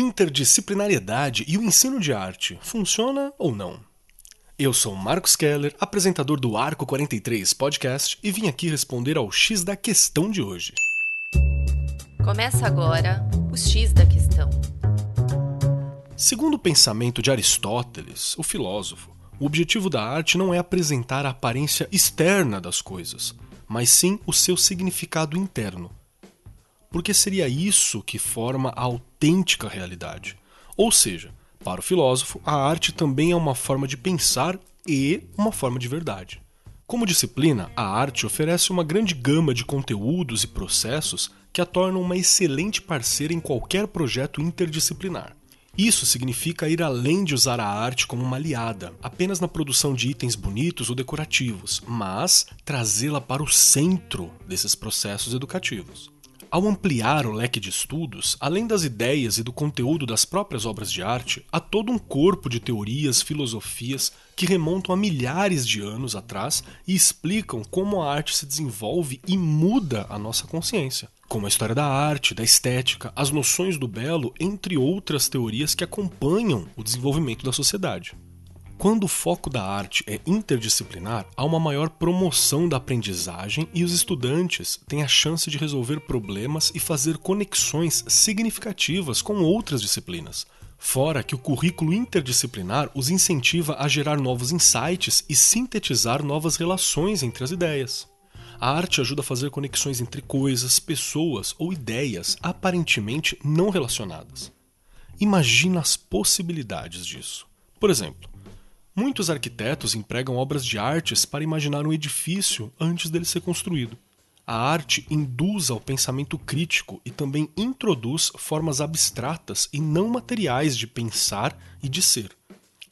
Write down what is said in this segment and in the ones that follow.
Interdisciplinariedade e o ensino de arte funciona ou não? Eu sou Marcos Keller, apresentador do Arco 43 Podcast e vim aqui responder ao X da questão de hoje. Começa agora o X da questão. Segundo o pensamento de Aristóteles, o filósofo, o objetivo da arte não é apresentar a aparência externa das coisas, mas sim o seu significado interno. Porque seria isso que forma a autêntica realidade. Ou seja, para o filósofo, a arte também é uma forma de pensar e uma forma de verdade. Como disciplina, a arte oferece uma grande gama de conteúdos e processos que a tornam uma excelente parceira em qualquer projeto interdisciplinar. Isso significa ir além de usar a arte como uma aliada, apenas na produção de itens bonitos ou decorativos, mas trazê-la para o centro desses processos educativos. Ao ampliar o leque de estudos, além das ideias e do conteúdo das próprias obras de arte, há todo um corpo de teorias, filosofias que remontam a milhares de anos atrás e explicam como a arte se desenvolve e muda a nossa consciência. Como a história da arte, da estética, as noções do belo, entre outras teorias que acompanham o desenvolvimento da sociedade. Quando o foco da arte é interdisciplinar, há uma maior promoção da aprendizagem e os estudantes têm a chance de resolver problemas e fazer conexões significativas com outras disciplinas. Fora que o currículo interdisciplinar os incentiva a gerar novos insights e sintetizar novas relações entre as ideias. A arte ajuda a fazer conexões entre coisas, pessoas ou ideias aparentemente não relacionadas. Imagina as possibilidades disso. Por exemplo, Muitos arquitetos empregam obras de artes para imaginar um edifício antes dele ser construído. A arte induz ao pensamento crítico e também introduz formas abstratas e não materiais de pensar e de ser.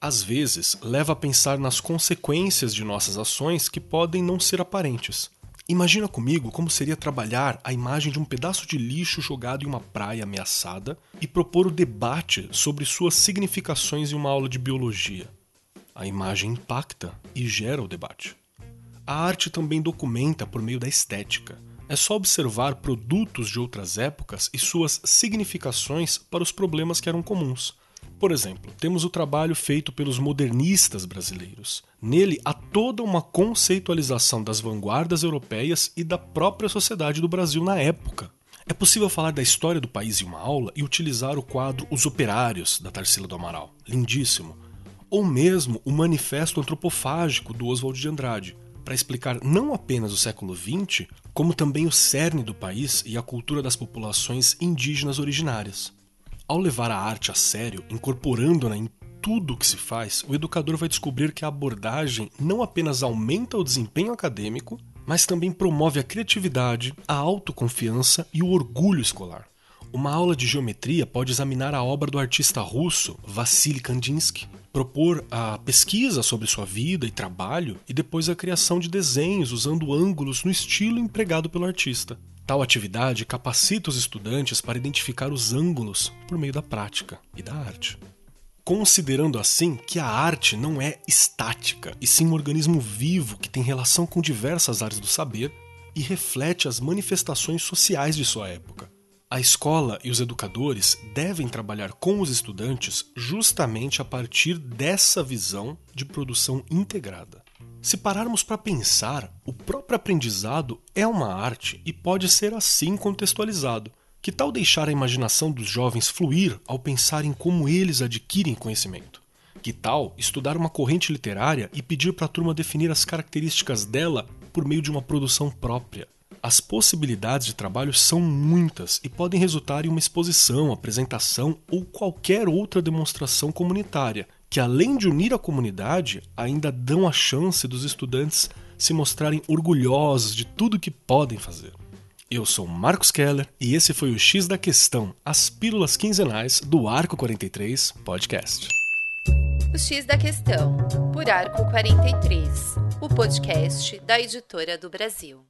Às vezes, leva a pensar nas consequências de nossas ações que podem não ser aparentes. Imagina comigo como seria trabalhar a imagem de um pedaço de lixo jogado em uma praia ameaçada e propor o debate sobre suas significações em uma aula de biologia. A imagem impacta e gera o debate. A arte também documenta por meio da estética. É só observar produtos de outras épocas e suas significações para os problemas que eram comuns. Por exemplo, temos o trabalho feito pelos modernistas brasileiros. Nele há toda uma conceitualização das vanguardas europeias e da própria sociedade do Brasil na época. É possível falar da história do país em uma aula e utilizar o quadro Os Operários, da Tarsila do Amaral. Lindíssimo ou mesmo o Manifesto Antropofágico do Oswald de Andrade, para explicar não apenas o século XX, como também o cerne do país e a cultura das populações indígenas originárias. Ao levar a arte a sério, incorporando-na em tudo o que se faz, o educador vai descobrir que a abordagem não apenas aumenta o desempenho acadêmico, mas também promove a criatividade, a autoconfiança e o orgulho escolar. Uma aula de geometria pode examinar a obra do artista russo Vassily Kandinsky, propor a pesquisa sobre sua vida e trabalho e depois a criação de desenhos usando ângulos no estilo empregado pelo artista. Tal atividade capacita os estudantes para identificar os ângulos por meio da prática e da arte. Considerando assim que a arte não é estática, e sim um organismo vivo que tem relação com diversas áreas do saber e reflete as manifestações sociais de sua época. A escola e os educadores devem trabalhar com os estudantes justamente a partir dessa visão de produção integrada. Se pararmos para pensar, o próprio aprendizado é uma arte e pode ser assim contextualizado. Que tal deixar a imaginação dos jovens fluir ao pensar em como eles adquirem conhecimento? Que tal estudar uma corrente literária e pedir para a turma definir as características dela por meio de uma produção própria? As possibilidades de trabalho são muitas e podem resultar em uma exposição, apresentação ou qualquer outra demonstração comunitária, que além de unir a comunidade, ainda dão a chance dos estudantes se mostrarem orgulhosos de tudo que podem fazer. Eu sou Marcos Keller e esse foi o X da Questão, as pílulas quinzenais do Arco 43 Podcast. O X da Questão, por Arco 43, o podcast da editora do Brasil.